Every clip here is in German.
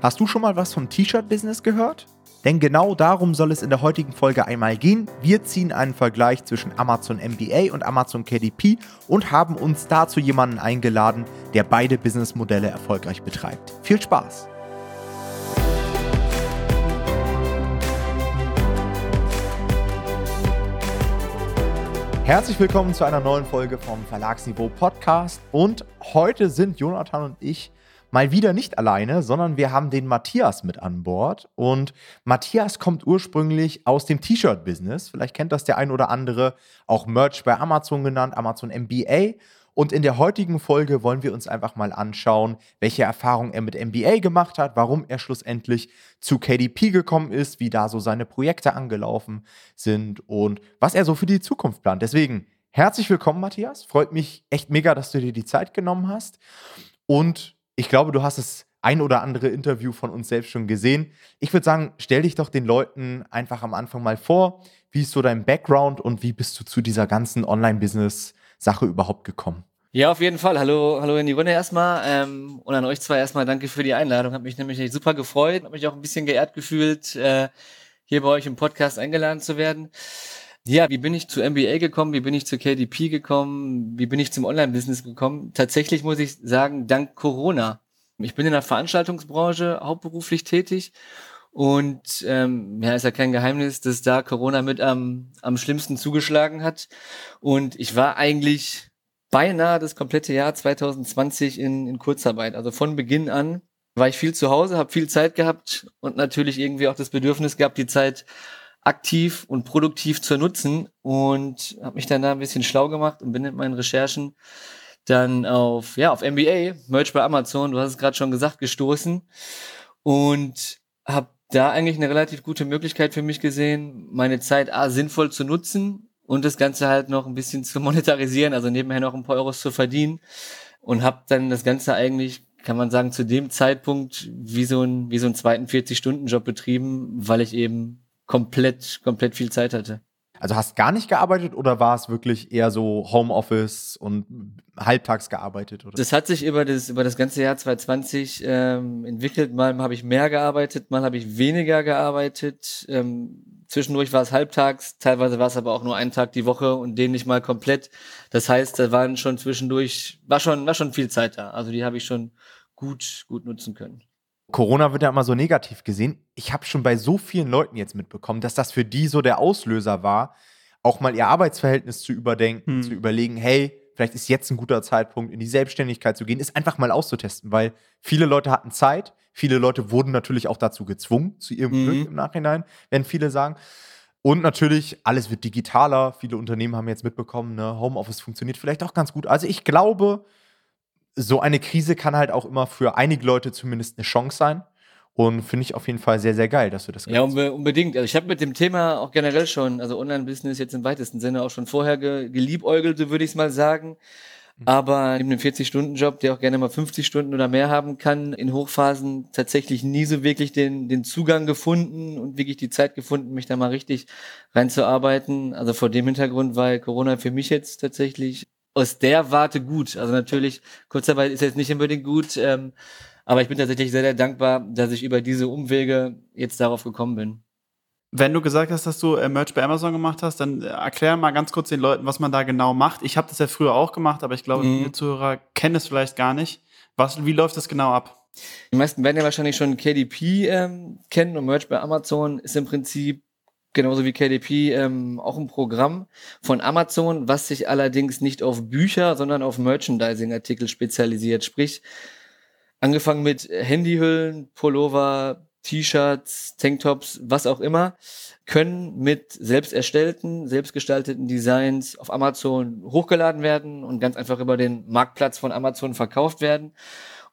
Hast du schon mal was vom T-Shirt-Business gehört? Denn genau darum soll es in der heutigen Folge einmal gehen. Wir ziehen einen Vergleich zwischen Amazon MBA und Amazon KDP und haben uns dazu jemanden eingeladen, der beide Businessmodelle erfolgreich betreibt. Viel Spaß! Herzlich willkommen zu einer neuen Folge vom Verlagsniveau Podcast und heute sind Jonathan und ich mal wieder nicht alleine, sondern wir haben den Matthias mit an Bord. Und Matthias kommt ursprünglich aus dem T-Shirt-Business. Vielleicht kennt das der ein oder andere, auch Merch bei Amazon genannt, Amazon MBA. Und in der heutigen Folge wollen wir uns einfach mal anschauen, welche Erfahrungen er mit MBA gemacht hat, warum er schlussendlich zu KDP gekommen ist, wie da so seine Projekte angelaufen sind und was er so für die Zukunft plant. Deswegen herzlich willkommen, Matthias. Freut mich echt mega, dass du dir die Zeit genommen hast. Und ich glaube, du hast das ein oder andere Interview von uns selbst schon gesehen. Ich würde sagen, stell dich doch den Leuten einfach am Anfang mal vor. Wie ist so dein Background und wie bist du zu dieser ganzen Online-Business-Sache überhaupt gekommen? Ja, auf jeden Fall. Hallo, hallo in die Runde erstmal. Ähm, und an euch zwei erstmal danke für die Einladung. Hat mich nämlich super gefreut, hat mich auch ein bisschen geehrt gefühlt, äh, hier bei euch im Podcast eingeladen zu werden. Ja, wie bin ich zu MBA gekommen? Wie bin ich zu KDP gekommen? Wie bin ich zum Online-Business gekommen? Tatsächlich muss ich sagen, dank Corona. Ich bin in der Veranstaltungsbranche hauptberuflich tätig und ähm, ja, ist ja kein Geheimnis, dass da Corona mit am, am schlimmsten zugeschlagen hat. Und ich war eigentlich beinahe das komplette Jahr 2020 in, in Kurzarbeit. Also von Beginn an war ich viel zu Hause, habe viel Zeit gehabt und natürlich irgendwie auch das Bedürfnis gehabt, die Zeit aktiv und produktiv zu nutzen und habe mich dann da ein bisschen schlau gemacht und bin mit meinen Recherchen dann auf ja auf MBA Merch bei Amazon, du hast es gerade schon gesagt, gestoßen und habe da eigentlich eine relativ gute Möglichkeit für mich gesehen, meine Zeit a sinnvoll zu nutzen und das Ganze halt noch ein bisschen zu monetarisieren, also nebenher noch ein paar Euros zu verdienen und habe dann das Ganze eigentlich kann man sagen, zu dem Zeitpunkt wie so ein, wie so einen zweiten 40-Stunden-Job betrieben, weil ich eben komplett, komplett viel Zeit hatte. Also hast gar nicht gearbeitet oder war es wirklich eher so Homeoffice und halbtags gearbeitet? Oder? Das hat sich über das, über das ganze Jahr 2020 ähm, entwickelt. Mal habe ich mehr gearbeitet, mal habe ich weniger gearbeitet. Ähm, zwischendurch war es halbtags, teilweise war es aber auch nur einen Tag die Woche und den nicht mal komplett. Das heißt, da waren schon zwischendurch, war schon, war schon viel Zeit da. Also die habe ich schon gut, gut nutzen können. Corona wird ja immer so negativ gesehen. Ich habe schon bei so vielen Leuten jetzt mitbekommen, dass das für die so der Auslöser war, auch mal ihr Arbeitsverhältnis zu überdenken, hm. zu überlegen, hey, vielleicht ist jetzt ein guter Zeitpunkt, in die Selbstständigkeit zu gehen, ist einfach mal auszutesten, weil viele Leute hatten Zeit, viele Leute wurden natürlich auch dazu gezwungen, zu ihrem mhm. Glück im Nachhinein, werden viele sagen. Und natürlich, alles wird digitaler. Viele Unternehmen haben jetzt mitbekommen, ne, Homeoffice funktioniert vielleicht auch ganz gut. Also ich glaube, so eine Krise kann halt auch immer für einige Leute zumindest eine Chance sein. Und finde ich auf jeden Fall sehr, sehr geil, dass du das Ja, unbe unbedingt. Also ich habe mit dem Thema auch generell schon, also Online-Business jetzt im weitesten Sinne auch schon vorher ge geliebäugelt, würde ich es mal sagen. Mhm. Aber neben dem 40-Stunden-Job, der auch gerne mal 50 Stunden oder mehr haben kann, in Hochphasen tatsächlich nie so wirklich den, den Zugang gefunden und wirklich die Zeit gefunden, mich da mal richtig reinzuarbeiten. Also vor dem Hintergrund, weil Corona für mich jetzt tatsächlich aus der Warte gut. Also natürlich, Kurzarbeit ist jetzt nicht unbedingt gut, ähm, aber ich bin tatsächlich sehr, sehr dankbar, dass ich über diese Umwege jetzt darauf gekommen bin. Wenn du gesagt hast, dass du äh, Merch bei Amazon gemacht hast, dann äh, erklär mal ganz kurz den Leuten, was man da genau macht. Ich habe das ja früher auch gemacht, aber ich glaube, mhm. viele Zuhörer kennen es vielleicht gar nicht. Was, wie läuft das genau ab? Die meisten werden ja wahrscheinlich schon KDP ähm, kennen und Merch bei Amazon ist im Prinzip genauso wie KDP ähm, auch ein Programm von Amazon, was sich allerdings nicht auf Bücher, sondern auf Merchandising-Artikel spezialisiert. Sprich, angefangen mit Handyhüllen, Pullover, T-Shirts, Tanktops, was auch immer, können mit selbst erstellten, selbstgestalteten Designs auf Amazon hochgeladen werden und ganz einfach über den Marktplatz von Amazon verkauft werden.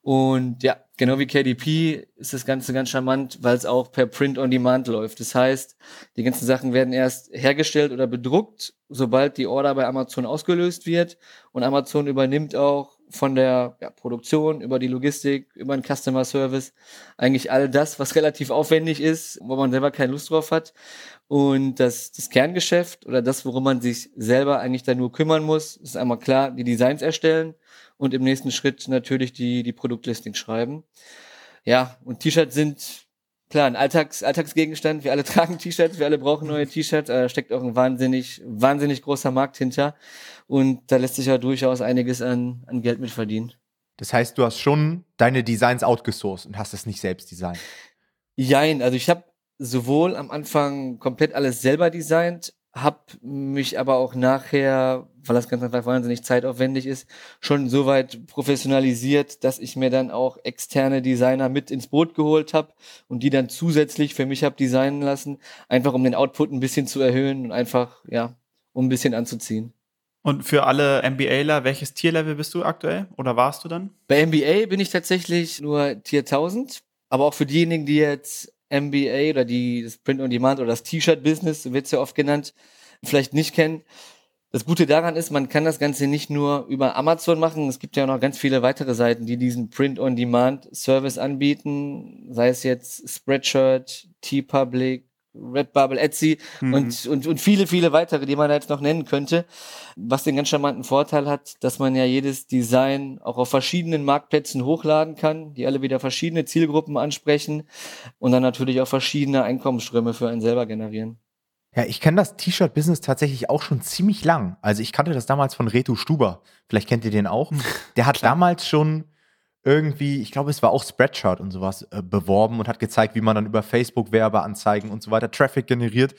Und ja, genau wie KDP ist das Ganze ganz charmant, weil es auch per Print on Demand läuft. Das heißt, die ganzen Sachen werden erst hergestellt oder bedruckt, sobald die Order bei Amazon ausgelöst wird. Und Amazon übernimmt auch von der ja, Produktion über die Logistik, über den Customer Service eigentlich all das, was relativ aufwendig ist, wo man selber keine Lust drauf hat. Und das, das Kerngeschäft oder das, worum man sich selber eigentlich da nur kümmern muss, ist einmal klar, die Designs erstellen und im nächsten Schritt natürlich die, die Produktlisting schreiben. Ja, und T-Shirts sind klar ein Alltags, Alltagsgegenstand. Wir alle tragen T-Shirts, wir alle brauchen neue T-Shirts. Da steckt auch ein wahnsinnig, wahnsinnig großer Markt hinter. Und da lässt sich ja durchaus einiges an, an Geld mit verdienen. Das heißt, du hast schon deine Designs outgesourced und hast es nicht selbst designt. Jein, also ich habe sowohl am Anfang komplett alles selber designt, habe mich aber auch nachher, weil das ganz einfach wahnsinnig zeitaufwendig ist, schon so weit professionalisiert, dass ich mir dann auch externe Designer mit ins Boot geholt habe und die dann zusätzlich für mich habe designen lassen, einfach um den Output ein bisschen zu erhöhen und einfach, ja, um ein bisschen anzuziehen. Und für alle MBAler, welches Tierlevel bist du aktuell oder warst du dann? Bei MBA bin ich tatsächlich nur Tier 1000, aber auch für diejenigen, die jetzt MBA oder die, das Print on Demand oder das T-Shirt-Business, wird es ja oft genannt, vielleicht nicht kennen. Das Gute daran ist, man kann das Ganze nicht nur über Amazon machen. Es gibt ja noch ganz viele weitere Seiten, die diesen Print-on-Demand-Service anbieten. Sei es jetzt Spreadshirt, T-Public, Redbubble, Etsy mhm. und, und, und viele, viele weitere, die man jetzt noch nennen könnte. Was den ganz charmanten Vorteil hat, dass man ja jedes Design auch auf verschiedenen Marktplätzen hochladen kann, die alle wieder verschiedene Zielgruppen ansprechen und dann natürlich auch verschiedene Einkommensströme für einen selber generieren. Ja, ich kenne das T-Shirt-Business tatsächlich auch schon ziemlich lang. Also ich kannte das damals von Reto Stuber. Vielleicht kennt ihr den auch. Der hat damals schon irgendwie, ich glaube, es war auch Spreadshirt und sowas äh, beworben und hat gezeigt, wie man dann über Facebook Werbeanzeigen und so weiter Traffic generiert.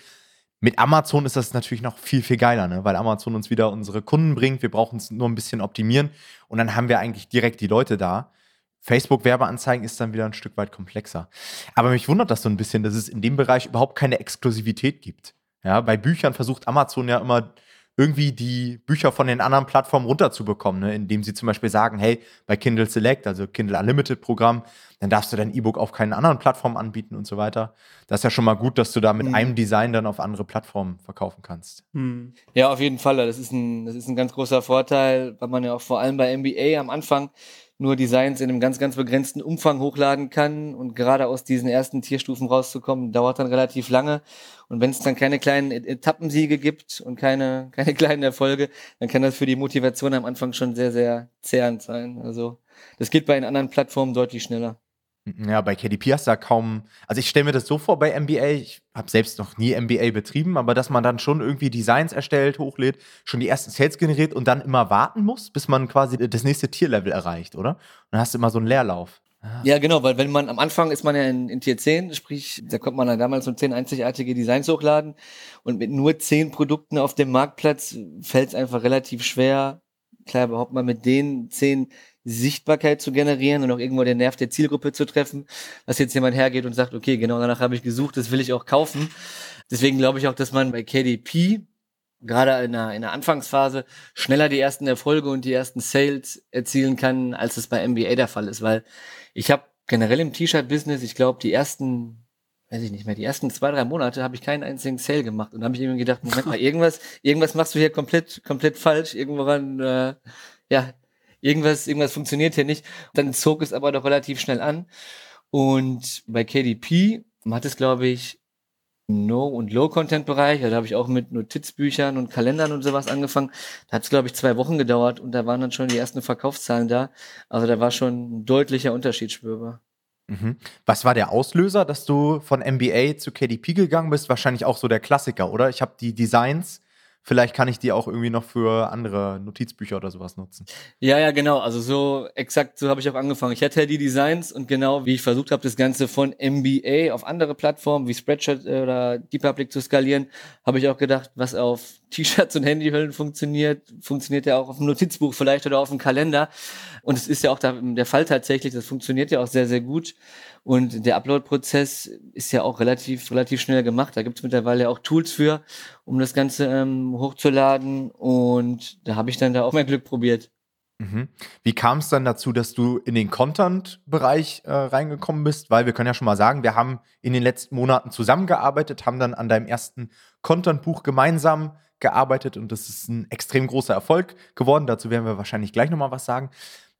Mit Amazon ist das natürlich noch viel, viel geiler, ne? weil Amazon uns wieder unsere Kunden bringt. Wir brauchen es nur ein bisschen optimieren und dann haben wir eigentlich direkt die Leute da. Facebook-Werbeanzeigen ist dann wieder ein Stück weit komplexer. Aber mich wundert das so ein bisschen, dass es in dem Bereich überhaupt keine Exklusivität gibt. Ja, bei Büchern versucht Amazon ja immer irgendwie die Bücher von den anderen Plattformen runterzubekommen, ne? indem sie zum Beispiel sagen, hey, bei Kindle Select, also Kindle Unlimited Programm, dann darfst du dein E-Book auf keinen anderen Plattformen anbieten und so weiter. Das ist ja schon mal gut, dass du da mit mhm. einem Design dann auf andere Plattformen verkaufen kannst. Mhm. Ja, auf jeden Fall. Das ist, ein, das ist ein ganz großer Vorteil, weil man ja auch vor allem bei MBA am Anfang nur Designs in einem ganz, ganz begrenzten Umfang hochladen kann. Und gerade aus diesen ersten Tierstufen rauszukommen, dauert dann relativ lange. Und wenn es dann keine kleinen Etappensiege gibt und keine, keine kleinen Erfolge, dann kann das für die Motivation am Anfang schon sehr, sehr zehrend sein. Also das geht bei den anderen Plattformen deutlich schneller. Ja, bei KDP hast du da kaum. Also ich stelle mir das so vor bei MBA, ich habe selbst noch nie MBA betrieben, aber dass man dann schon irgendwie Designs erstellt, hochlädt, schon die ersten Sales generiert und dann immer warten muss, bis man quasi das nächste Tierlevel erreicht, oder? Und dann hast du immer so einen Leerlauf. Ja, genau, weil wenn man am Anfang ist man ja in, in Tier 10, sprich, da kommt man dann damals um 10 einzigartige Designs hochladen und mit nur 10 Produkten auf dem Marktplatz fällt es einfach relativ schwer, klar, überhaupt mal mit den 10 Sichtbarkeit zu generieren und auch irgendwo den Nerv der Zielgruppe zu treffen, dass jetzt jemand hergeht und sagt, okay, genau danach habe ich gesucht, das will ich auch kaufen. Deswegen glaube ich auch, dass man bei KDP gerade in der, in der Anfangsphase schneller die ersten Erfolge und die ersten Sales erzielen kann, als es bei MBA der Fall ist, weil ich habe generell im T-Shirt-Business, ich glaube, die ersten weiß ich nicht mehr, die ersten zwei, drei Monate habe ich keinen einzigen Sale gemacht. Und habe ich irgendwie gedacht, Moment mal, irgendwas, irgendwas machst du hier komplett, komplett falsch, irgendworan, äh, ja, irgendwas, irgendwas funktioniert hier nicht. Dann zog es aber doch relativ schnell an. Und bei KDP hat es, glaube ich, No- und Low-Content-Bereich. Also da habe ich auch mit Notizbüchern und Kalendern und sowas angefangen. Da hat es, glaube ich, zwei Wochen gedauert und da waren dann schon die ersten Verkaufszahlen da. Also da war schon ein deutlicher Unterschied spürbar. Mhm. Was war der Auslöser, dass du von MBA zu KDP gegangen bist? Wahrscheinlich auch so der Klassiker, oder? Ich habe die Designs vielleicht kann ich die auch irgendwie noch für andere Notizbücher oder sowas nutzen. Ja, ja, genau. Also so exakt so habe ich auch angefangen. Ich hatte die Designs und genau wie ich versucht habe, das Ganze von MBA auf andere Plattformen wie Spreadshirt äh, oder DeepPublic zu skalieren, habe ich auch gedacht, was auf T-Shirts und Handyhüllen funktioniert, funktioniert ja auch auf einem Notizbuch vielleicht oder auf einem Kalender. Und es ist ja auch der Fall tatsächlich. Das funktioniert ja auch sehr, sehr gut. Und der Upload-Prozess ist ja auch relativ, relativ schnell gemacht. Da gibt es mittlerweile auch Tools für, um das Ganze ähm, hochzuladen. Und da habe ich dann da auch mein Glück probiert. Mhm. Wie kam es dann dazu, dass du in den Content-Bereich äh, reingekommen bist? Weil wir können ja schon mal sagen, wir haben in den letzten Monaten zusammengearbeitet, haben dann an deinem ersten Content-Buch gemeinsam gearbeitet und das ist ein extrem großer Erfolg geworden. Dazu werden wir wahrscheinlich gleich nochmal was sagen.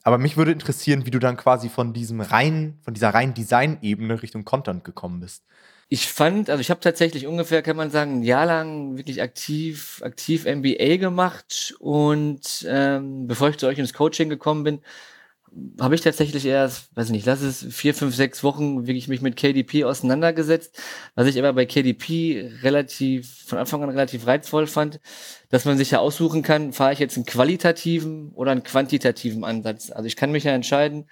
Aber mich würde interessieren, wie du dann quasi von diesem reinen, von dieser reinen Design-Ebene Richtung Content gekommen bist. Ich fand, also ich habe tatsächlich ungefähr, kann man sagen, ein Jahr lang wirklich aktiv, aktiv MBA gemacht und ähm, bevor ich zu euch ins Coaching gekommen bin, habe ich tatsächlich erst, weiß nicht, lass es vier, fünf, sechs Wochen wirklich mich mit KDP auseinandergesetzt. Was ich aber bei KDP relativ, von Anfang an relativ reizvoll fand, dass man sich ja aussuchen kann, fahre ich jetzt einen qualitativen oder einen quantitativen Ansatz. Also ich kann mich ja entscheiden,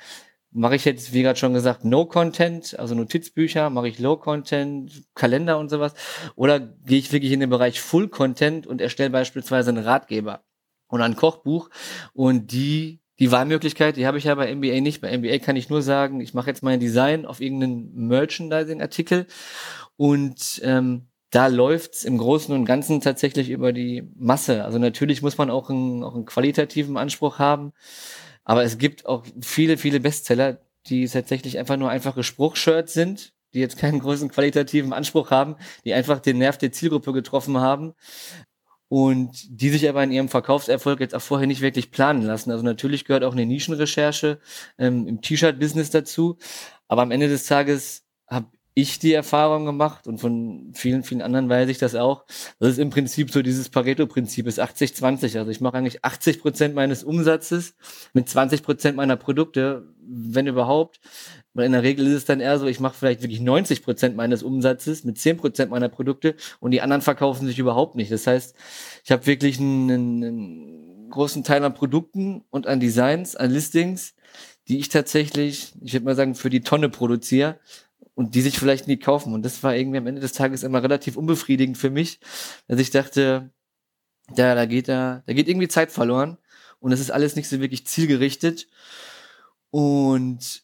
mache ich jetzt, wie gerade schon gesagt, No-Content, also Notizbücher, mache ich Low-Content, Kalender und sowas, oder gehe ich wirklich in den Bereich Full-Content und erstelle beispielsweise einen Ratgeber oder ein Kochbuch und die die Wahlmöglichkeit, die habe ich ja bei NBA nicht. Bei NBA kann ich nur sagen, ich mache jetzt mein Design auf irgendeinen Merchandising-Artikel und ähm, da läuft's im Großen und Ganzen tatsächlich über die Masse. Also natürlich muss man auch einen, auch einen qualitativen Anspruch haben, aber es gibt auch viele, viele Bestseller, die tatsächlich einfach nur einfache Spruchshirts sind, die jetzt keinen großen qualitativen Anspruch haben, die einfach den Nerv der Zielgruppe getroffen haben und die sich aber in ihrem Verkaufserfolg jetzt auch vorher nicht wirklich planen lassen. Also natürlich gehört auch eine Nischenrecherche ähm, im T-Shirt-Business dazu, aber am Ende des Tages habe ich die Erfahrung gemacht und von vielen, vielen anderen weiß ich das auch. Das ist im Prinzip so dieses Pareto-Prinzip, ist 80-20. Also ich mache eigentlich 80 Prozent meines Umsatzes mit 20 Prozent meiner Produkte, wenn überhaupt. Weil in der Regel ist es dann eher so, ich mache vielleicht wirklich 90 Prozent meines Umsatzes mit 10 Prozent meiner Produkte und die anderen verkaufen sich überhaupt nicht. Das heißt, ich habe wirklich einen, einen großen Teil an Produkten und an Designs, an Listings, die ich tatsächlich, ich würde mal sagen, für die Tonne produziere und die sich vielleicht nie kaufen. Und das war irgendwie am Ende des Tages immer relativ unbefriedigend für mich, dass ich dachte, ja, da geht da, da geht irgendwie Zeit verloren und es ist alles nicht so wirklich zielgerichtet. Und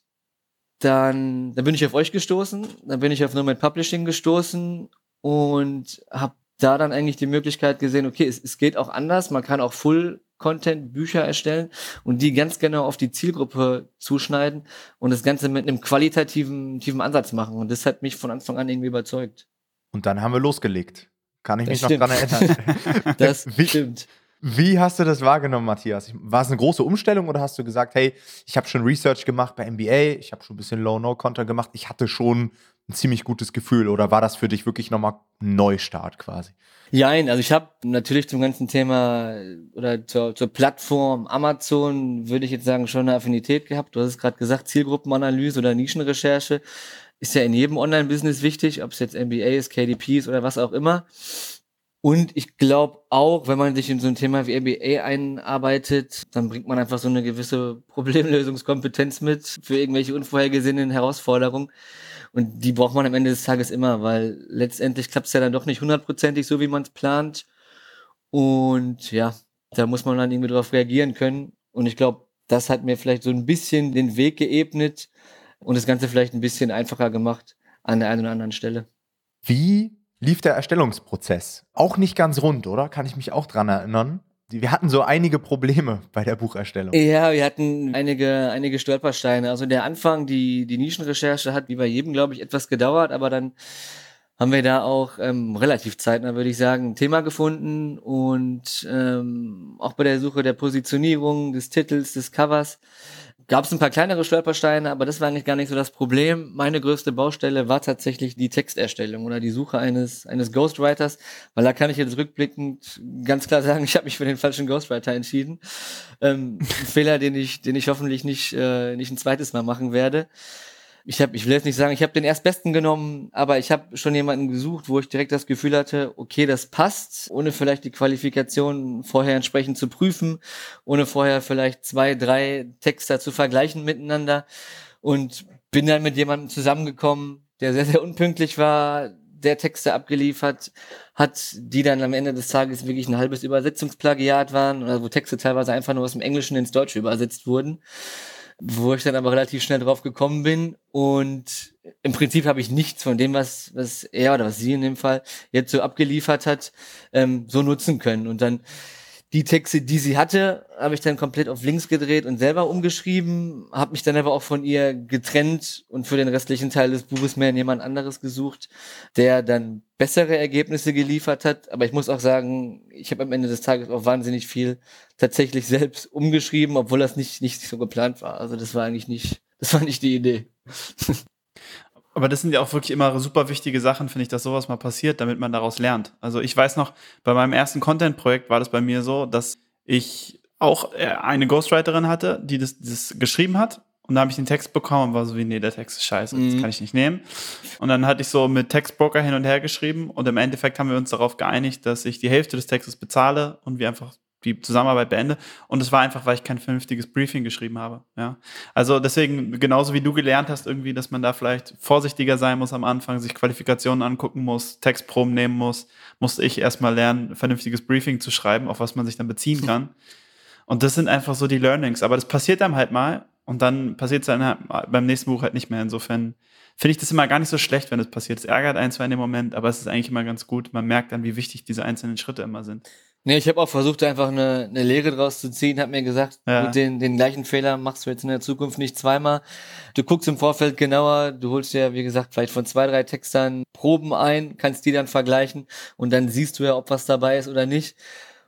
dann, dann bin ich auf euch gestoßen, dann bin ich auf Nomad Publishing gestoßen und habe da dann eigentlich die Möglichkeit gesehen, okay, es, es geht auch anders, man kann auch Full Content, Bücher erstellen und die ganz genau auf die Zielgruppe zuschneiden und das Ganze mit einem qualitativen tiefen Ansatz machen. Und das hat mich von Anfang an irgendwie überzeugt. Und dann haben wir losgelegt. Kann ich das mich stimmt. noch dran erinnern. das wie, stimmt. Wie hast du das wahrgenommen, Matthias? War es eine große Umstellung oder hast du gesagt, hey, ich habe schon Research gemacht bei NBA, ich habe schon ein bisschen Low-No-Content gemacht, ich hatte schon ein ziemlich gutes Gefühl oder war das für dich wirklich nochmal ein Neustart quasi? Nein, also ich habe natürlich zum ganzen Thema oder zur, zur Plattform Amazon, würde ich jetzt sagen, schon eine Affinität gehabt. Du hast es gerade gesagt, Zielgruppenanalyse oder Nischenrecherche ist ja in jedem Online-Business wichtig, ob es jetzt MBA ist, KDP ist oder was auch immer. Und ich glaube auch, wenn man sich in so ein Thema wie MBA einarbeitet, dann bringt man einfach so eine gewisse Problemlösungskompetenz mit für irgendwelche unvorhergesehenen Herausforderungen. Und die braucht man am Ende des Tages immer, weil letztendlich klappt es ja dann doch nicht hundertprozentig so, wie man es plant. Und ja, da muss man dann irgendwie drauf reagieren können. Und ich glaube, das hat mir vielleicht so ein bisschen den Weg geebnet und das Ganze vielleicht ein bisschen einfacher gemacht an der einen oder anderen Stelle. Wie lief der Erstellungsprozess? Auch nicht ganz rund, oder? Kann ich mich auch dran erinnern? wir hatten so einige Probleme bei der Bucherstellung. Ja, wir hatten einige, einige Stolpersteine. Also der Anfang, die, die Nischenrecherche hat wie bei jedem, glaube ich, etwas gedauert, aber dann haben wir da auch ähm, relativ zeitnah, würde ich sagen, ein Thema gefunden und ähm, auch bei der Suche der Positionierung, des Titels, des Covers gab es ein paar kleinere Stolpersteine, aber das war eigentlich gar nicht so das Problem. Meine größte Baustelle war tatsächlich die Texterstellung oder die Suche eines, eines Ghostwriters, weil da kann ich jetzt rückblickend ganz klar sagen, ich habe mich für den falschen Ghostwriter entschieden. Ähm, ein Fehler, den ich, den ich hoffentlich nicht, äh, nicht ein zweites Mal machen werde ich habe, ich will jetzt nicht sagen, ich habe den erstbesten genommen, aber ich habe schon jemanden gesucht, wo ich direkt das Gefühl hatte, okay, das passt, ohne vielleicht die Qualifikation vorher entsprechend zu prüfen, ohne vorher vielleicht zwei, drei Texter zu vergleichen miteinander. Und bin dann mit jemandem zusammengekommen, der sehr, sehr unpünktlich war, der Texte abgeliefert hat, die dann am Ende des Tages wirklich ein halbes Übersetzungsplagiat waren, oder wo Texte teilweise einfach nur aus dem Englischen ins Deutsche übersetzt wurden wo ich dann aber relativ schnell drauf gekommen bin und im Prinzip habe ich nichts von dem, was, was er oder was sie in dem Fall jetzt so abgeliefert hat, ähm, so nutzen können. Und dann die Texte, die sie hatte, habe ich dann komplett auf links gedreht und selber umgeschrieben, habe mich dann aber auch von ihr getrennt und für den restlichen Teil des Buches mehr in jemand anderes gesucht, der dann bessere Ergebnisse geliefert hat. Aber ich muss auch sagen, ich habe am Ende des Tages auch wahnsinnig viel tatsächlich selbst umgeschrieben, obwohl das nicht, nicht so geplant war. Also das war eigentlich nicht, das war nicht die Idee. Aber das sind ja auch wirklich immer super wichtige Sachen, finde ich, dass sowas mal passiert, damit man daraus lernt. Also ich weiß noch, bei meinem ersten Content-Projekt war das bei mir so, dass ich auch äh, eine Ghostwriterin hatte, die das, das geschrieben hat. Und da habe ich den Text bekommen und war so wie, nee, der Text ist scheiße, mhm. das kann ich nicht nehmen. Und dann hatte ich so mit Textbroker hin und her geschrieben und im Endeffekt haben wir uns darauf geeinigt, dass ich die Hälfte des Textes bezahle und wir einfach die Zusammenarbeit beende. Und es war einfach, weil ich kein vernünftiges Briefing geschrieben habe. Ja. Also deswegen, genauso wie du gelernt hast, irgendwie, dass man da vielleicht vorsichtiger sein muss am Anfang, sich Qualifikationen angucken muss, Textproben nehmen muss, musste ich erstmal lernen, vernünftiges Briefing zu schreiben, auf was man sich dann beziehen kann. Und das sind einfach so die Learnings. Aber das passiert einem halt mal und dann passiert es dann halt beim nächsten Buch halt nicht mehr. Insofern finde ich das immer gar nicht so schlecht, wenn das passiert. Es ärgert einen zwar in dem Moment, aber es ist eigentlich immer ganz gut. Man merkt dann, wie wichtig diese einzelnen Schritte immer sind. Nee, ich habe auch versucht, einfach eine, eine Lehre draus zu ziehen, habe mir gesagt, ja. den, den gleichen Fehler machst du jetzt in der Zukunft nicht zweimal. Du guckst im Vorfeld genauer, du holst ja, wie gesagt, vielleicht von zwei, drei Textern Proben ein, kannst die dann vergleichen und dann siehst du ja, ob was dabei ist oder nicht.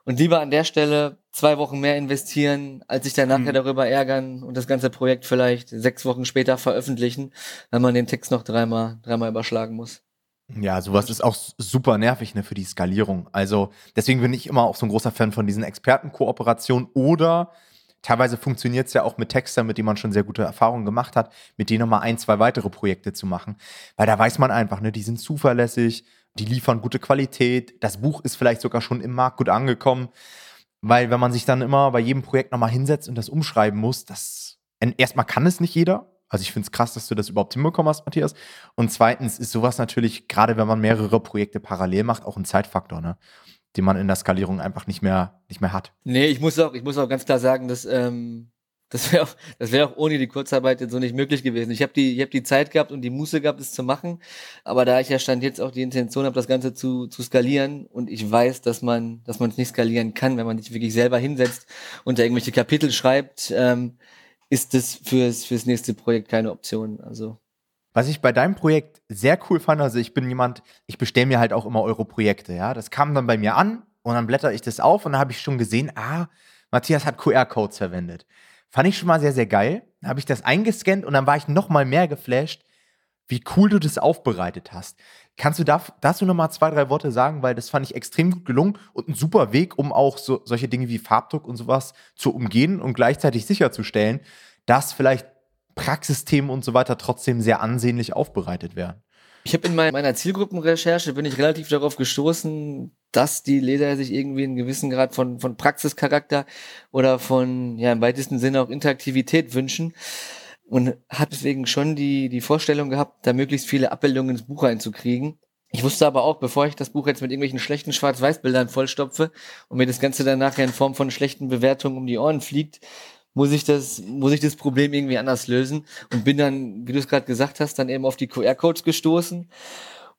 Und lieber an der Stelle zwei Wochen mehr investieren, als sich dann nachher mhm. darüber ärgern und das ganze Projekt vielleicht sechs Wochen später veröffentlichen, wenn man den Text noch dreimal, dreimal überschlagen muss. Ja, sowas ist auch super nervig ne, für die Skalierung. Also deswegen bin ich immer auch so ein großer Fan von diesen Expertenkooperationen oder teilweise funktioniert es ja auch mit Textern, mit denen man schon sehr gute Erfahrungen gemacht hat, mit denen nochmal ein, zwei weitere Projekte zu machen. Weil da weiß man einfach, ne, die sind zuverlässig, die liefern gute Qualität, das Buch ist vielleicht sogar schon im Markt gut angekommen. Weil wenn man sich dann immer bei jedem Projekt nochmal hinsetzt und das umschreiben muss, das erstmal kann es nicht jeder. Also ich finde es krass, dass du das überhaupt hinbekommen hast, Matthias. Und zweitens ist sowas natürlich, gerade wenn man mehrere Projekte parallel macht, auch ein Zeitfaktor, ne? den man in der Skalierung einfach nicht mehr, nicht mehr hat. Nee, ich muss auch, ich muss auch ganz klar sagen, dass ähm, das wäre auch, das wäre auch ohne die Kurzarbeit jetzt so nicht möglich gewesen. Ich habe die, ich habe die Zeit gehabt und die Muße gehabt, es zu machen. Aber da ich ja stand jetzt auch die Intention habe, das Ganze zu, zu skalieren und ich weiß, dass man, dass man es nicht skalieren kann, wenn man sich wirklich selber hinsetzt und da irgendwelche Kapitel schreibt, ähm, ist das fürs, fürs nächste Projekt keine Option. Also. Was ich bei deinem Projekt sehr cool fand, also ich bin jemand, ich bestelle mir halt auch immer eure Projekte, ja. Das kam dann bei mir an und dann blätter ich das auf und dann habe ich schon gesehen, ah, Matthias hat QR-Codes verwendet. Fand ich schon mal sehr, sehr geil. Dann habe ich das eingescannt und dann war ich noch mal mehr geflasht, wie cool du das aufbereitet hast. Kannst du da, dazu noch mal zwei, drei Worte sagen, weil das fand ich extrem gut gelungen und ein super Weg, um auch so, solche Dinge wie Farbdruck und sowas zu umgehen und gleichzeitig sicherzustellen, dass vielleicht Praxisthemen und so weiter trotzdem sehr ansehnlich aufbereitet werden. Ich habe in meiner Zielgruppenrecherche bin ich relativ darauf gestoßen, dass die Leser sich irgendwie einen gewissen Grad von, von Praxischarakter oder von, ja, im weitesten Sinne auch Interaktivität wünschen. Und hat deswegen schon die, die Vorstellung gehabt, da möglichst viele Abbildungen ins Buch reinzukriegen. Ich wusste aber auch, bevor ich das Buch jetzt mit irgendwelchen schlechten Schwarz-Weiß-Bildern vollstopfe und mir das Ganze dann nachher in Form von schlechten Bewertungen um die Ohren fliegt, muss ich das, muss ich das Problem irgendwie anders lösen und bin dann, wie du es gerade gesagt hast, dann eben auf die QR-Codes gestoßen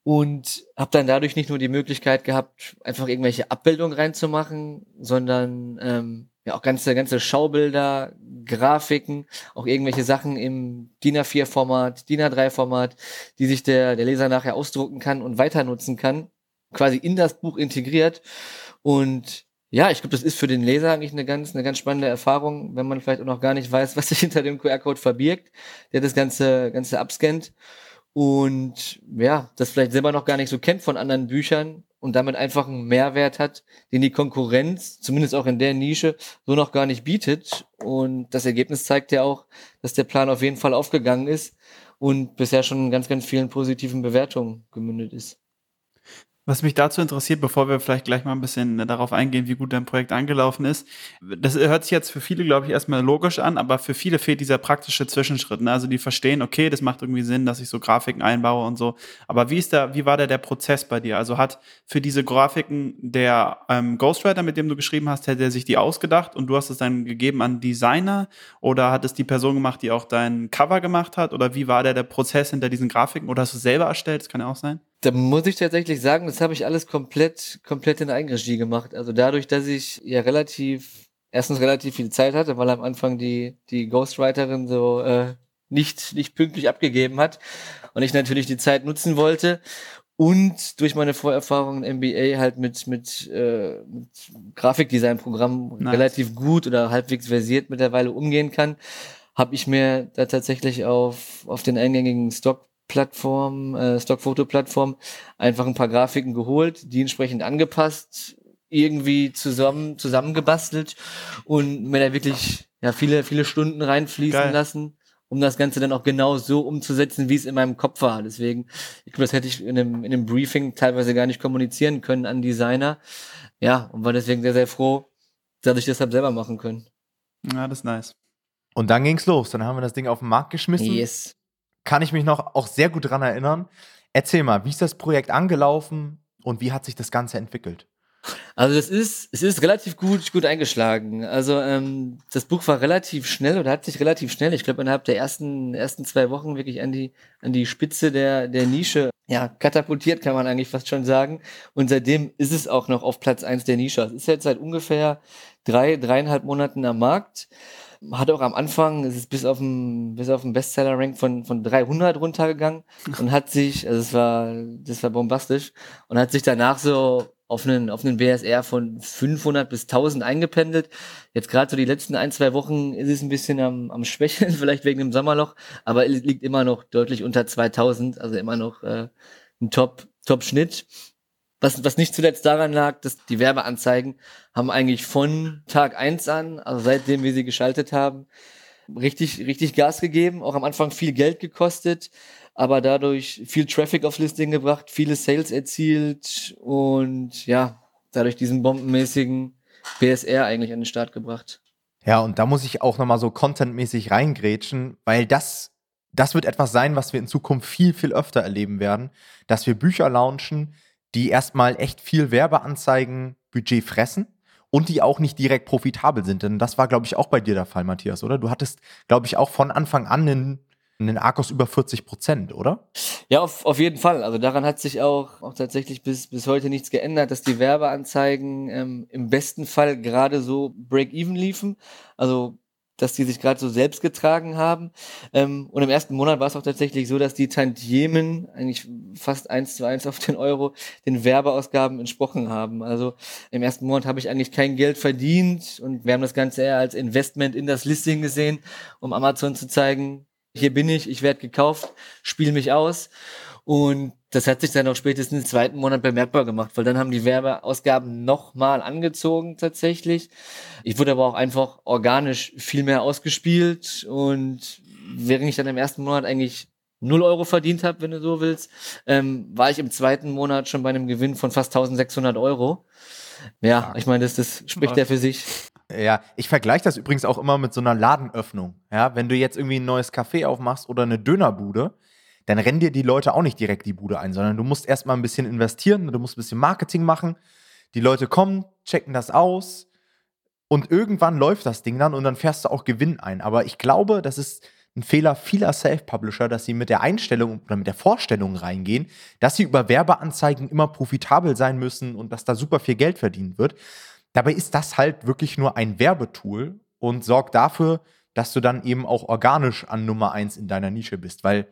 und habe dann dadurch nicht nur die Möglichkeit gehabt, einfach irgendwelche Abbildungen reinzumachen, sondern ähm, ja auch ganze ganze Schaubilder, Grafiken, auch irgendwelche Sachen im DIN A4-Format, DIN A3-Format, die sich der der Leser nachher ausdrucken kann und weiter nutzen kann, quasi in das Buch integriert. Und ja, ich glaube, das ist für den Leser eigentlich eine ganz, eine ganz spannende Erfahrung, wenn man vielleicht auch noch gar nicht weiß, was sich hinter dem QR-Code verbirgt, der das Ganze, Ganze abscannt und ja, das vielleicht selber noch gar nicht so kennt von anderen Büchern und damit einfach einen Mehrwert hat, den die Konkurrenz, zumindest auch in der Nische, so noch gar nicht bietet. Und das Ergebnis zeigt ja auch, dass der Plan auf jeden Fall aufgegangen ist und bisher schon in ganz, ganz vielen positiven Bewertungen gemündet ist. Was mich dazu interessiert, bevor wir vielleicht gleich mal ein bisschen äh, darauf eingehen, wie gut dein Projekt angelaufen ist, das hört sich jetzt für viele, glaube ich, erstmal logisch an, aber für viele fehlt dieser praktische Zwischenschritt. Ne? Also die verstehen, okay, das macht irgendwie Sinn, dass ich so Grafiken einbaue und so. Aber wie ist da, wie war da der Prozess bei dir? Also hat für diese Grafiken der ähm, Ghostwriter, mit dem du geschrieben hast, hätte er sich die ausgedacht und du hast es dann gegeben an Designer oder hat es die Person gemacht, die auch dein Cover gemacht hat? Oder wie war der, der Prozess hinter diesen Grafiken? Oder hast du es selber erstellt? Das kann ja auch sein. Da muss ich tatsächlich sagen, das habe ich alles komplett, komplett in Eigenregie gemacht. Also dadurch, dass ich ja relativ, erstens relativ viel Zeit hatte, weil am Anfang die, die Ghostwriterin so äh, nicht, nicht pünktlich abgegeben hat und ich natürlich die Zeit nutzen wollte und durch meine Vorerfahrungen im MBA halt mit, mit, äh, mit Grafikdesign-Programmen nice. relativ gut oder halbwegs versiert mittlerweile umgehen kann, habe ich mir da tatsächlich auf, auf den eingängigen Stock Plattform, äh, Stockfoto-Plattform, einfach ein paar Grafiken geholt, die entsprechend angepasst, irgendwie zusammen zusammengebastelt und mir da wirklich ja viele viele Stunden reinfließen Geil. lassen, um das Ganze dann auch genau so umzusetzen, wie es in meinem Kopf war. Deswegen, ich glaube, das hätte ich in einem, in einem Briefing teilweise gar nicht kommunizieren können an Designer. Ja, und war deswegen sehr, sehr froh, dass ich das habe selber machen können. Ja, das ist nice. Und dann ging's los. Dann haben wir das Ding auf den Markt geschmissen. Yes. Kann ich mich noch auch sehr gut dran erinnern. Erzähl mal, wie ist das Projekt angelaufen und wie hat sich das Ganze entwickelt? Also es ist, es ist relativ gut, gut eingeschlagen. Also ähm, das Buch war relativ schnell oder hat sich relativ schnell, ich glaube innerhalb der ersten, ersten zwei Wochen wirklich an die, an die Spitze der, der Nische ja, katapultiert, kann man eigentlich fast schon sagen. Und seitdem ist es auch noch auf Platz eins der Nische. Es ist jetzt seit ungefähr drei, dreieinhalb Monaten am Markt hat auch am Anfang, es ist bis auf den, bis auf den Bestseller-Rank von, von 300 runtergegangen und hat sich, also es war, das war bombastisch und hat sich danach so auf einen, auf einen BSR von 500 bis 1000 eingependelt. Jetzt gerade so die letzten ein, zwei Wochen ist es ein bisschen am, am Schwächeln, vielleicht wegen dem Sommerloch, aber liegt immer noch deutlich unter 2000, also immer noch äh, ein Top, Top-Schnitt. Was, was nicht zuletzt daran lag, dass die Werbeanzeigen haben eigentlich von Tag eins an, also seitdem wir sie geschaltet haben, richtig, richtig Gas gegeben, auch am Anfang viel Geld gekostet, aber dadurch viel Traffic aufs Listing gebracht, viele Sales erzielt und ja, dadurch diesen bombenmäßigen PSR eigentlich an den Start gebracht. Ja, und da muss ich auch nochmal so contentmäßig reingrätschen, weil das, das wird etwas sein, was wir in Zukunft viel, viel öfter erleben werden, dass wir Bücher launchen, die erstmal echt viel Werbeanzeigen-Budget fressen und die auch nicht direkt profitabel sind. Denn das war, glaube ich, auch bei dir der Fall, Matthias, oder? Du hattest, glaube ich, auch von Anfang an einen, einen Arcos über 40 Prozent, oder? Ja, auf, auf jeden Fall. Also daran hat sich auch, auch tatsächlich bis, bis heute nichts geändert, dass die Werbeanzeigen ähm, im besten Fall gerade so Break-Even liefen. Also dass die sich gerade so selbst getragen haben. Ähm, und im ersten Monat war es auch tatsächlich so, dass die Tantiemen eigentlich fast eins zu eins auf den Euro den Werbeausgaben entsprochen haben. Also im ersten Monat habe ich eigentlich kein Geld verdient und wir haben das Ganze eher als Investment in das Listing gesehen, um Amazon zu zeigen, hier bin ich, ich werde gekauft, spiele mich aus. Und das hat sich dann auch spätestens im zweiten Monat bemerkbar gemacht, weil dann haben die Werbeausgaben nochmal angezogen tatsächlich. Ich wurde aber auch einfach organisch viel mehr ausgespielt und während ich dann im ersten Monat eigentlich 0 Euro verdient habe, wenn du so willst, ähm, war ich im zweiten Monat schon bei einem Gewinn von fast 1600 Euro. Ja, ich meine, das, das spricht ja für sich. Ja, ich vergleiche das übrigens auch immer mit so einer Ladenöffnung. Ja, wenn du jetzt irgendwie ein neues Café aufmachst oder eine Dönerbude, dann rennen dir die Leute auch nicht direkt die Bude ein, sondern du musst erstmal ein bisschen investieren, du musst ein bisschen Marketing machen. Die Leute kommen, checken das aus und irgendwann läuft das Ding dann und dann fährst du auch Gewinn ein. Aber ich glaube, das ist ein Fehler vieler Self-Publisher, dass sie mit der Einstellung oder mit der Vorstellung reingehen, dass sie über Werbeanzeigen immer profitabel sein müssen und dass da super viel Geld verdient wird. Dabei ist das halt wirklich nur ein Werbetool und sorgt dafür, dass du dann eben auch organisch an Nummer eins in deiner Nische bist, weil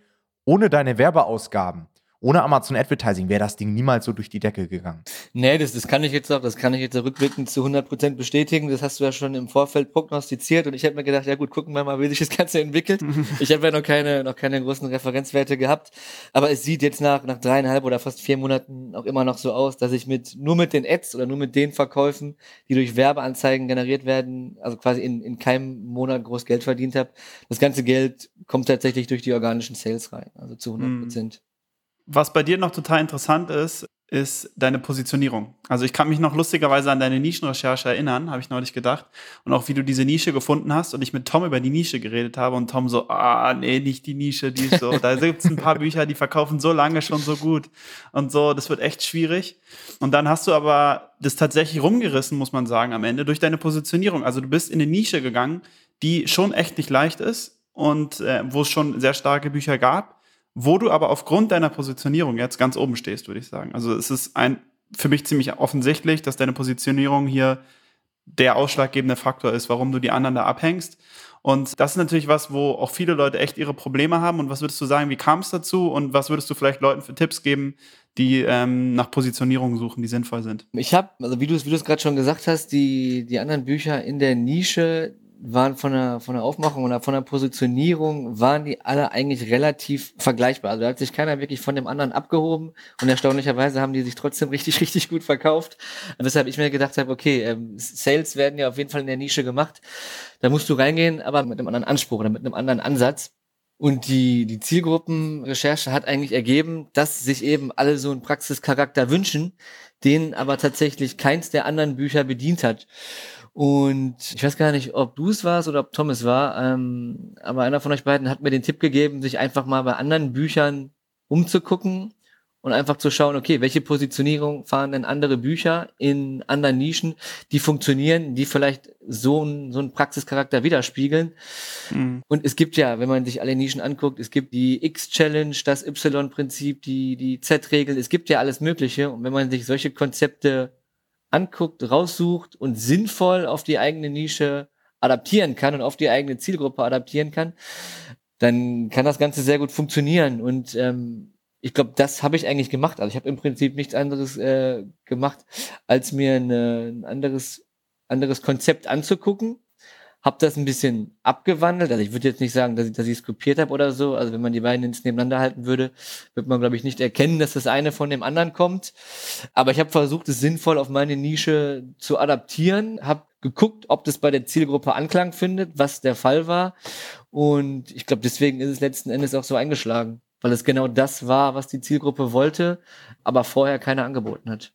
ohne deine Werbeausgaben ohne Amazon Advertising wäre das Ding niemals so durch die Decke gegangen. Nee, das, das kann ich jetzt auch, das kann ich jetzt rückblickend zu 100% bestätigen. Das hast du ja schon im Vorfeld prognostiziert und ich habe mir gedacht, ja gut, gucken wir mal, wie sich das Ganze entwickelt. ich habe ja noch keine, noch keine großen Referenzwerte gehabt, aber es sieht jetzt nach, nach dreieinhalb oder fast vier Monaten auch immer noch so aus, dass ich mit, nur mit den Ads oder nur mit den Verkäufen, die durch Werbeanzeigen generiert werden, also quasi in, in keinem Monat groß Geld verdient habe. Das ganze Geld kommt tatsächlich durch die organischen Sales rein, also zu 100%. Mm. Was bei dir noch total interessant ist, ist deine Positionierung. Also ich kann mich noch lustigerweise an deine Nischenrecherche erinnern, habe ich neulich gedacht. Und auch wie du diese Nische gefunden hast und ich mit Tom über die Nische geredet habe und Tom so, ah, nee, nicht die Nische, die ist so. da gibt es ein paar Bücher, die verkaufen so lange schon so gut. Und so, das wird echt schwierig. Und dann hast du aber das tatsächlich rumgerissen, muss man sagen, am Ende, durch deine Positionierung. Also du bist in eine Nische gegangen, die schon echt nicht leicht ist und äh, wo es schon sehr starke Bücher gab wo du aber aufgrund deiner Positionierung jetzt ganz oben stehst, würde ich sagen. Also es ist ein, für mich ziemlich offensichtlich, dass deine Positionierung hier der ausschlaggebende Faktor ist, warum du die anderen da abhängst. Und das ist natürlich was, wo auch viele Leute echt ihre Probleme haben. Und was würdest du sagen, wie kam es dazu? Und was würdest du vielleicht Leuten für Tipps geben, die ähm, nach Positionierungen suchen, die sinnvoll sind? Ich habe, also wie du es wie gerade schon gesagt hast, die, die anderen Bücher in der Nische, waren von der, von der Aufmachung oder von der Positionierung, waren die alle eigentlich relativ vergleichbar. Also da hat sich keiner wirklich von dem anderen abgehoben und erstaunlicherweise haben die sich trotzdem richtig, richtig gut verkauft. Weshalb ich mir gedacht habe, okay, ähm, Sales werden ja auf jeden Fall in der Nische gemacht. Da musst du reingehen, aber mit einem anderen Anspruch oder mit einem anderen Ansatz. Und die, die Zielgruppenrecherche hat eigentlich ergeben, dass sich eben alle so einen Praxischarakter wünschen, den aber tatsächlich keins der anderen Bücher bedient hat. Und ich weiß gar nicht, ob du es warst oder ob Tom es war, ähm, aber einer von euch beiden hat mir den Tipp gegeben, sich einfach mal bei anderen Büchern umzugucken und einfach zu schauen, okay, welche Positionierung fahren denn andere Bücher in anderen Nischen, die funktionieren, die vielleicht so einen so einen Praxischarakter widerspiegeln. Mhm. Und es gibt ja, wenn man sich alle Nischen anguckt, es gibt die X-Challenge, das Y-Prinzip, die, die Z-Regel, es gibt ja alles Mögliche. Und wenn man sich solche Konzepte anguckt, raussucht und sinnvoll auf die eigene Nische adaptieren kann und auf die eigene Zielgruppe adaptieren kann, dann kann das Ganze sehr gut funktionieren. Und ähm, ich glaube, das habe ich eigentlich gemacht. Also ich habe im Prinzip nichts anderes äh, gemacht, als mir eine, ein anderes, anderes Konzept anzugucken habe das ein bisschen abgewandelt. Also ich würde jetzt nicht sagen, dass ich, dass ich es kopiert habe oder so. Also wenn man die beiden jetzt nebeneinander halten würde, wird man, glaube ich, nicht erkennen, dass das eine von dem anderen kommt. Aber ich habe versucht, es sinnvoll auf meine Nische zu adaptieren, habe geguckt, ob das bei der Zielgruppe Anklang findet, was der Fall war. Und ich glaube, deswegen ist es letzten Endes auch so eingeschlagen, weil es genau das war, was die Zielgruppe wollte, aber vorher keiner angeboten hat.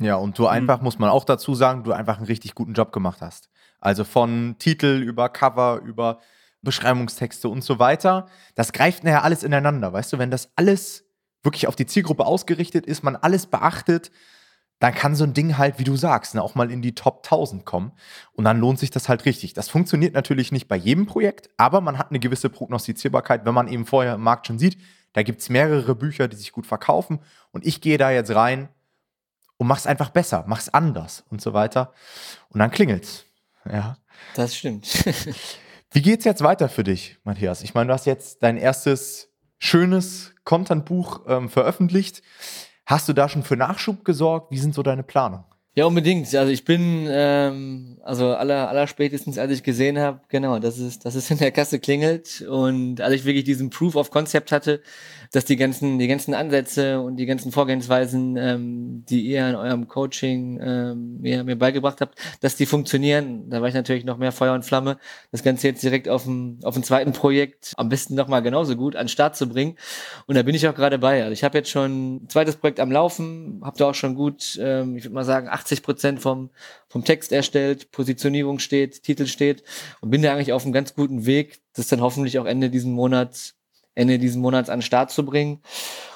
Ja, und du einfach, mhm. muss man auch dazu sagen, du einfach einen richtig guten Job gemacht hast. Also von Titel über Cover, über Beschreibungstexte und so weiter. Das greift nachher alles ineinander, weißt du? Wenn das alles wirklich auf die Zielgruppe ausgerichtet ist, man alles beachtet, dann kann so ein Ding halt, wie du sagst, ne, auch mal in die Top 1000 kommen. Und dann lohnt sich das halt richtig. Das funktioniert natürlich nicht bei jedem Projekt, aber man hat eine gewisse Prognostizierbarkeit, wenn man eben vorher im Markt schon sieht, da gibt es mehrere Bücher, die sich gut verkaufen. Und ich gehe da jetzt rein und mach's einfach besser, mach's anders und so weiter. Und dann klingelt's. Ja. Das stimmt. Wie geht's jetzt weiter für dich, Matthias? Ich meine, du hast jetzt dein erstes schönes Content-Buch ähm, veröffentlicht. Hast du da schon für Nachschub gesorgt? Wie sind so deine Planungen? Ja, unbedingt. Also ich bin, ähm, also aller, aller spätestens, als ich gesehen habe, genau, dass es, dass es in der Kasse klingelt und als ich wirklich diesen Proof of Concept hatte, dass die ganzen, die ganzen Ansätze und die ganzen Vorgehensweisen, ähm, die ihr in eurem Coaching ähm, mir, mir beigebracht habt, dass die funktionieren. Da war ich natürlich noch mehr Feuer und Flamme, das Ganze jetzt direkt auf dem, auf dem zweiten Projekt am besten nochmal genauso gut an den Start zu bringen. Und da bin ich auch gerade bei. Also ich habe jetzt schon ein zweites Projekt am Laufen, habe da auch schon gut, ähm, ich würde mal sagen, 80 Prozent vom, vom Text erstellt, Positionierung steht, Titel steht und bin da eigentlich auf einem ganz guten Weg, das dann hoffentlich auch Ende diesen Monats Ende dieses Monats an den Start zu bringen.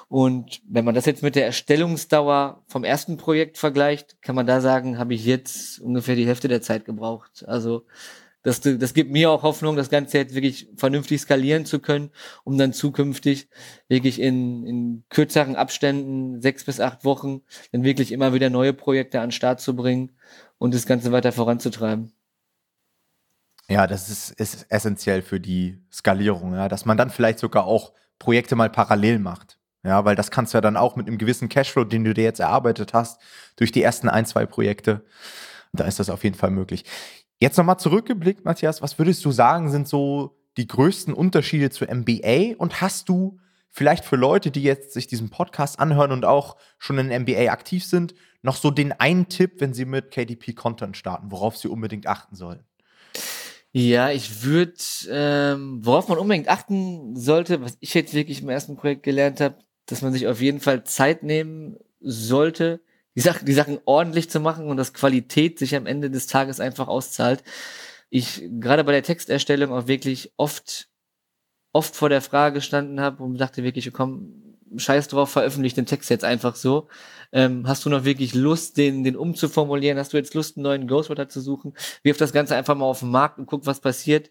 Und wenn man das jetzt mit der Erstellungsdauer vom ersten Projekt vergleicht, kann man da sagen, habe ich jetzt ungefähr die Hälfte der Zeit gebraucht. Also das, das gibt mir auch Hoffnung, das Ganze jetzt wirklich vernünftig skalieren zu können, um dann zukünftig wirklich in, in kürzeren Abständen, sechs bis acht Wochen, dann wirklich immer wieder neue Projekte an den Start zu bringen und das Ganze weiter voranzutreiben. Ja, das ist, ist essentiell für die Skalierung, ja, dass man dann vielleicht sogar auch Projekte mal parallel macht. Ja, weil das kannst du ja dann auch mit einem gewissen Cashflow, den du dir jetzt erarbeitet hast, durch die ersten ein, zwei Projekte, da ist das auf jeden Fall möglich. Jetzt nochmal zurückgeblickt, Matthias, was würdest du sagen, sind so die größten Unterschiede zu MBA und hast du vielleicht für Leute, die jetzt sich diesen Podcast anhören und auch schon in MBA aktiv sind, noch so den einen Tipp, wenn sie mit KDP Content starten, worauf sie unbedingt achten sollen? Ja, ich würde, ähm, worauf man unbedingt achten sollte, was ich jetzt wirklich im ersten Projekt gelernt habe, dass man sich auf jeden Fall Zeit nehmen sollte, die Sachen, die Sachen ordentlich zu machen und dass Qualität sich am Ende des Tages einfach auszahlt. Ich gerade bei der Texterstellung auch wirklich oft, oft vor der Frage gestanden habe und dachte wirklich, komm, scheiß drauf, veröffentlicht den Text jetzt einfach so. Ähm, hast du noch wirklich Lust, den, den umzuformulieren? Hast du jetzt Lust, einen neuen Ghostwriter zu suchen? Wirf das Ganze einfach mal auf den Markt und guck, was passiert.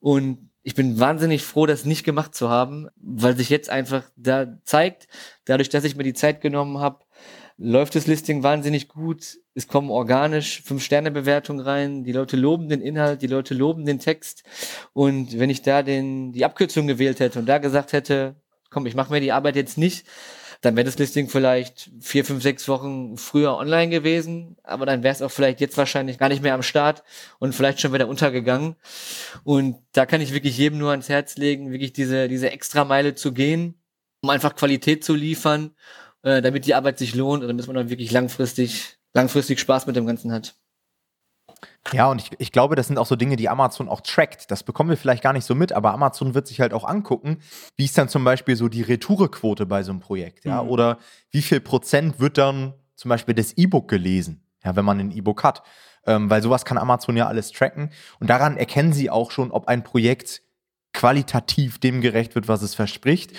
Und ich bin wahnsinnig froh, das nicht gemacht zu haben, weil sich jetzt einfach da zeigt, dadurch, dass ich mir die Zeit genommen habe, läuft das Listing wahnsinnig gut. Es kommen organisch fünf Sterne Bewertungen rein. Die Leute loben den Inhalt, die Leute loben den Text. Und wenn ich da den, die Abkürzung gewählt hätte und da gesagt hätte, komm, ich mache mir die Arbeit jetzt nicht, dann wäre das Listing vielleicht vier, fünf, sechs Wochen früher online gewesen, aber dann wäre es auch vielleicht jetzt wahrscheinlich gar nicht mehr am Start und vielleicht schon wieder untergegangen. Und da kann ich wirklich jedem nur ans Herz legen, wirklich diese, diese extra Meile zu gehen, um einfach Qualität zu liefern, äh, damit die Arbeit sich lohnt und damit man dann wirklich langfristig, langfristig Spaß mit dem Ganzen hat. Ja, und ich, ich glaube, das sind auch so Dinge, die Amazon auch trackt. Das bekommen wir vielleicht gar nicht so mit, aber Amazon wird sich halt auch angucken, wie ist dann zum Beispiel so die Retourequote bei so einem Projekt, ja, mhm. oder wie viel Prozent wird dann zum Beispiel das E-Book gelesen, ja, wenn man ein E-Book hat. Ähm, weil sowas kann Amazon ja alles tracken. Und daran erkennen sie auch schon, ob ein Projekt qualitativ dem gerecht wird, was es verspricht.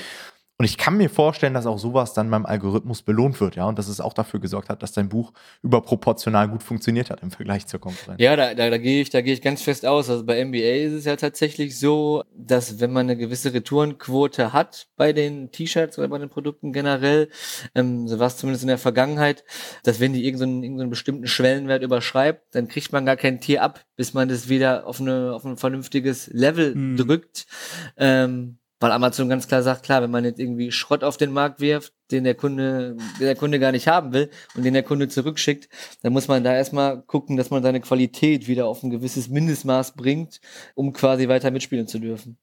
Und ich kann mir vorstellen, dass auch sowas dann beim Algorithmus belohnt wird, ja, und dass es auch dafür gesorgt hat, dass dein Buch überproportional gut funktioniert hat im Vergleich zur Konkurrenz. Ja, da, da, da gehe ich, da gehe ich ganz fest aus. Also bei MBA ist es ja tatsächlich so, dass wenn man eine gewisse Retourenquote hat bei den T-Shirts oder bei den Produkten generell, ähm, so war es zumindest in der Vergangenheit, dass wenn die irgendeinen, irgendeinen bestimmten Schwellenwert überschreibt, dann kriegt man gar kein Tier ab, bis man das wieder auf eine auf ein vernünftiges Level hm. drückt. Ähm, weil Amazon ganz klar sagt, klar, wenn man jetzt irgendwie Schrott auf den Markt wirft, den der Kunde, der Kunde gar nicht haben will und den der Kunde zurückschickt, dann muss man da erstmal gucken, dass man seine Qualität wieder auf ein gewisses Mindestmaß bringt, um quasi weiter mitspielen zu dürfen.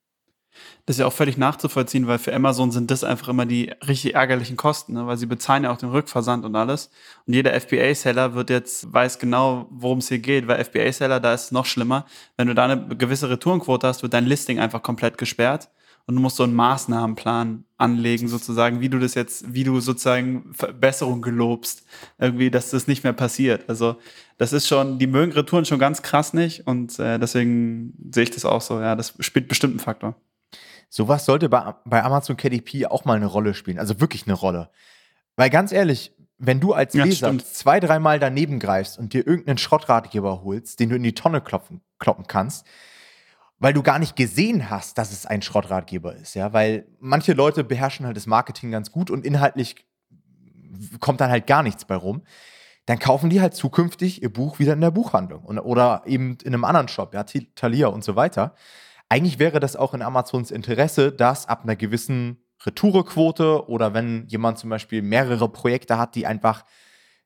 Das ist ja auch völlig nachzuvollziehen, weil für Amazon sind das einfach immer die richtig ärgerlichen Kosten, ne? weil sie bezahlen ja auch den Rückversand und alles. Und jeder FBA-Seller wird jetzt, weiß genau, worum es hier geht, weil FBA-Seller, da ist es noch schlimmer. Wenn du da eine gewisse Retourenquote hast, wird dein Listing einfach komplett gesperrt und du musst so einen Maßnahmenplan anlegen, sozusagen, wie du das jetzt, wie du sozusagen Verbesserung gelobst, irgendwie, dass das nicht mehr passiert. Also das ist schon, die mögen Retouren schon ganz krass nicht und äh, deswegen sehe ich das auch so. Ja, das spielt bestimmt einen Faktor. Sowas sollte bei, bei Amazon KDP auch mal eine Rolle spielen, also wirklich eine Rolle. Weil ganz ehrlich, wenn du als Leser ja, zwei, dreimal daneben greifst und dir irgendeinen Schrottratgeber holst, den du in die Tonne klopfen, kloppen kannst, weil du gar nicht gesehen hast, dass es ein Schrottratgeber ist, ja, weil manche Leute beherrschen halt das Marketing ganz gut und inhaltlich kommt dann halt gar nichts bei rum. Dann kaufen die halt zukünftig ihr Buch wieder in der Buchhandlung und, oder eben in einem anderen Shop, ja, Thalia und so weiter. Eigentlich wäre das auch in Amazons Interesse, dass ab einer gewissen Retourequote oder wenn jemand zum Beispiel mehrere Projekte hat, die einfach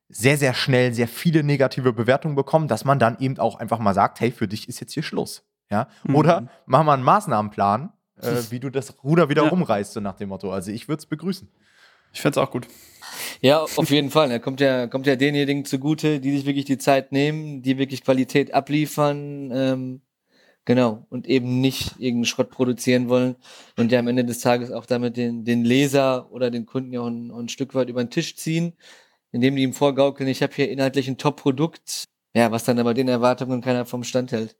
sehr, sehr schnell sehr viele negative Bewertungen bekommen, dass man dann eben auch einfach mal sagt, hey, für dich ist jetzt hier Schluss. Ja? Mhm. Oder mach mal einen Maßnahmenplan, äh, wie du das Ruder wieder ja. rumreißt, so nach dem Motto. Also ich würde es begrüßen. Ich fände es auch gut. Ja, auf jeden Fall. Er kommt ja, kommt ja denjenigen zugute, die sich wirklich die Zeit nehmen, die wirklich Qualität abliefern, ähm, genau, und eben nicht irgendeinen Schrott produzieren wollen und ja am Ende des Tages auch damit den, den Leser oder den Kunden ja auch ein, ein Stück weit über den Tisch ziehen, indem die ihm vorgaukeln, ich habe hier inhaltlich ein Top-Produkt, ja, was dann aber den Erwartungen keiner vom Stand hält.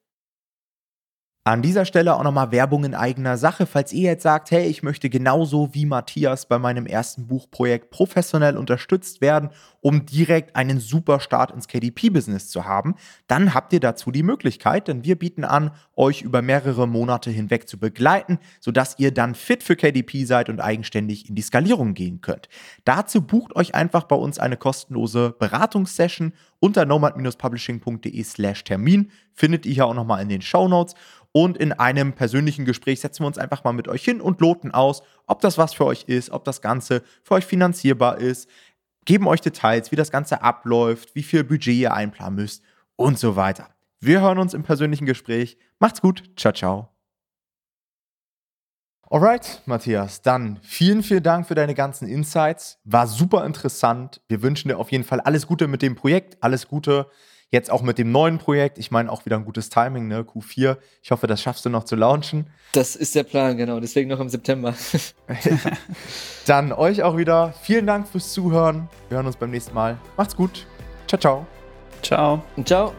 An dieser Stelle auch nochmal Werbung in eigener Sache. Falls ihr jetzt sagt, hey, ich möchte genauso wie Matthias bei meinem ersten Buchprojekt professionell unterstützt werden, um direkt einen super Start ins KDP-Business zu haben, dann habt ihr dazu die Möglichkeit, denn wir bieten an, euch über mehrere Monate hinweg zu begleiten, sodass ihr dann fit für KDP seid und eigenständig in die Skalierung gehen könnt. Dazu bucht euch einfach bei uns eine kostenlose Beratungssession unter nomad-publishing.de slash Termin. Findet ihr hier auch nochmal in den Show Notes. Und in einem persönlichen Gespräch setzen wir uns einfach mal mit euch hin und loten aus, ob das was für euch ist, ob das Ganze für euch finanzierbar ist, geben euch Details, wie das Ganze abläuft, wie viel Budget ihr einplanen müsst und so weiter. Wir hören uns im persönlichen Gespräch. Macht's gut. Ciao, ciao. Alright, Matthias, dann vielen, vielen Dank für deine ganzen Insights. War super interessant. Wir wünschen dir auf jeden Fall alles Gute mit dem Projekt, alles Gute Jetzt auch mit dem neuen Projekt. Ich meine, auch wieder ein gutes Timing, ne? Q4. Ich hoffe, das schaffst du noch zu launchen. Das ist der Plan, genau. Deswegen noch im September. Dann euch auch wieder vielen Dank fürs Zuhören. Wir hören uns beim nächsten Mal. Macht's gut. Ciao, ciao. Ciao. Ciao.